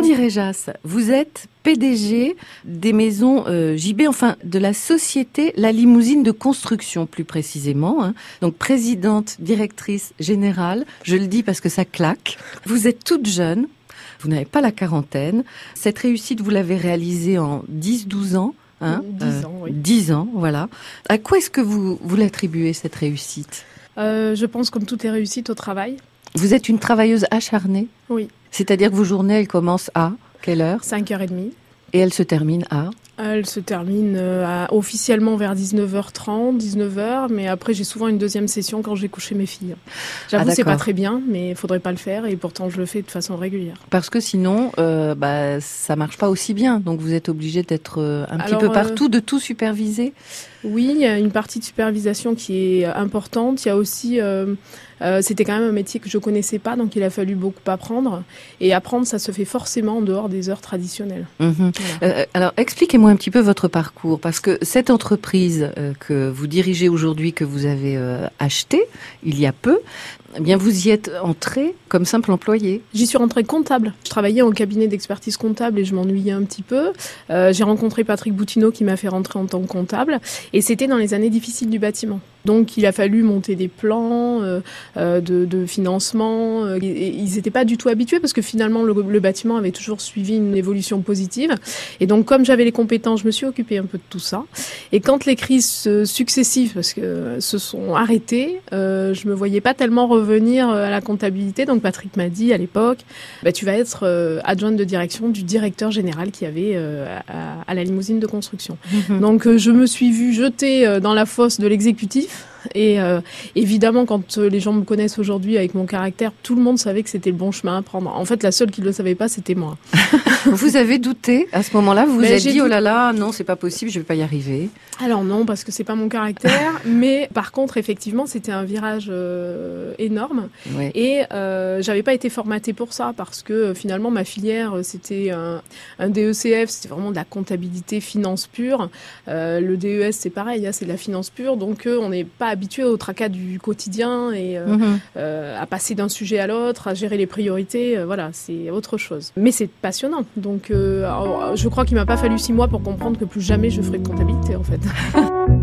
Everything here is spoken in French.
Sandy Réjas, vous êtes PDG des maisons euh, JB, enfin de la société La Limousine de Construction plus précisément. Hein. Donc présidente, directrice générale, je le dis parce que ça claque. Vous êtes toute jeune, vous n'avez pas la quarantaine. Cette réussite, vous l'avez réalisée en 10-12 ans. Hein, 10 euh, ans, oui. 10 ans, voilà. À quoi est-ce que vous, vous l'attribuez, cette réussite? Euh, Je pense, comme tout est réussite, au travail. Vous êtes une travailleuse acharnée Oui. C'est-à-dire que vos journées, elles commencent à quelle heure? 5h30. Et elles se terminent à? Elle se termine euh, officiellement vers 19h30, 19h, mais après j'ai souvent une deuxième session quand j'ai couché mes filles. J'avoue, ah, c'est pas très bien, mais il faudrait pas le faire et pourtant je le fais de façon régulière. Parce que sinon, euh, bah, ça marche pas aussi bien. Donc vous êtes obligé d'être euh, un petit peu euh, partout, de tout superviser. Oui, il y a une partie de supervision qui est importante. Il y a aussi euh, c'était quand même un métier que je connaissais pas, donc il a fallu beaucoup apprendre. Et apprendre, ça se fait forcément en dehors des heures traditionnelles. Mhm. Euh, alors, expliquez-moi un petit peu votre parcours, parce que cette entreprise euh, que vous dirigez aujourd'hui, que vous avez achetée il y a peu, eh bien, vous y êtes entré comme simple employé. J'y suis rentrée comptable. Je travaillais en cabinet d'expertise comptable et je m'ennuyais un petit peu. Euh, j'ai rencontré Patrick Boutineau qui m'a fait rentrer en tant que comptable. Et c'était dans les années difficiles du bâtiment. Donc, il a fallu monter des plans euh, euh de, de, financement. Euh, et, ils n'étaient pas du tout habitués parce que finalement, le, le, bâtiment avait toujours suivi une évolution positive. Et donc, comme j'avais les compétences, je me suis occupée un peu de tout ça. Et quand les crises successives, parce que se sont arrêtées, euh, je me voyais pas tellement revenir euh, à la comptabilité. Donc Patrick m'a dit à l'époque, bah, tu vas être euh, adjointe de direction du directeur général qui avait euh, à, la limousine de construction. Donc je me suis vue jetée dans la fosse de l'exécutif et euh, évidemment, quand euh, les gens me connaissent aujourd'hui avec mon caractère, tout le monde savait que c'était le bon chemin à prendre. En fait, la seule qui ne le savait pas, c'était moi. vous avez douté à ce moment-là Vous vous êtes dit, oh là là, non, c'est pas possible, je vais pas y arriver Alors non, parce que c'est pas mon caractère. mais par contre, effectivement, c'était un virage euh, énorme. Et euh, j'avais pas été formatée pour ça, parce que finalement, ma filière, c'était un, un, DECF, c'était vraiment de la comptabilité, finance pure. le DES, c'est pareil, hein, c'est de la finance pure. Donc, on n'est pas habitué au tracas du quotidien et euh, mhm. euh, à passer d'un sujet à l'autre, à gérer les priorités. Euh, voilà, c'est autre chose. Mais c'est passionnant. Donc, je crois qu'il m'a pas fallu six mois pour comprendre que plus jamais je ferai de comptabilité, en fait.